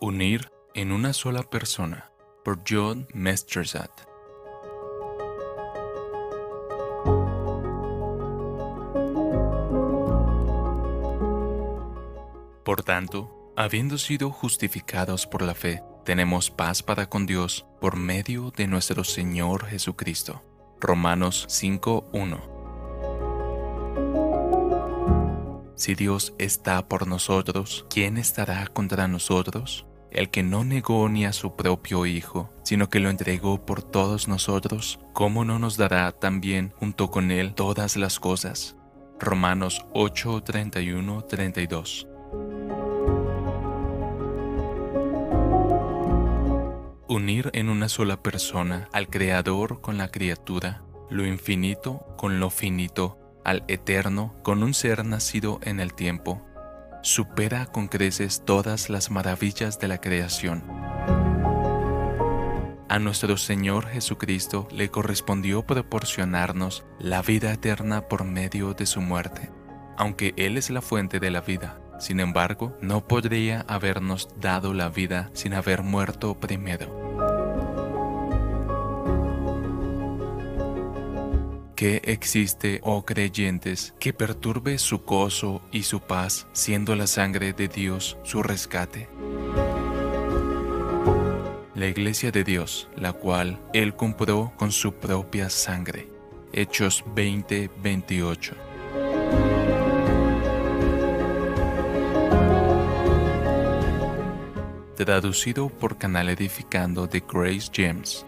Unir en una sola persona por John Mesterzat. Por tanto, habiendo sido justificados por la fe, tenemos paz para con Dios por medio de nuestro Señor Jesucristo. Romanos 5.1 Si Dios está por nosotros, ¿quién estará contra nosotros? El que no negó ni a su propio Hijo, sino que lo entregó por todos nosotros, ¿cómo no nos dará también junto con Él todas las cosas? Romanos 8, 31, 32. Unir en una sola persona al Creador con la criatura, lo infinito con lo finito, al Eterno con un ser nacido en el tiempo, supera con creces todas las maravillas de la creación. A nuestro Señor Jesucristo le correspondió proporcionarnos la vida eterna por medio de su muerte. Aunque Él es la fuente de la vida, sin embargo, no podría habernos dado la vida sin haber muerto primero. ¿Qué existe, oh creyentes, que perturbe su gozo y su paz, siendo la sangre de Dios su rescate? La iglesia de Dios, la cual Él compró con su propia sangre. Hechos 20:28. Traducido por Canal Edificando de Grace James.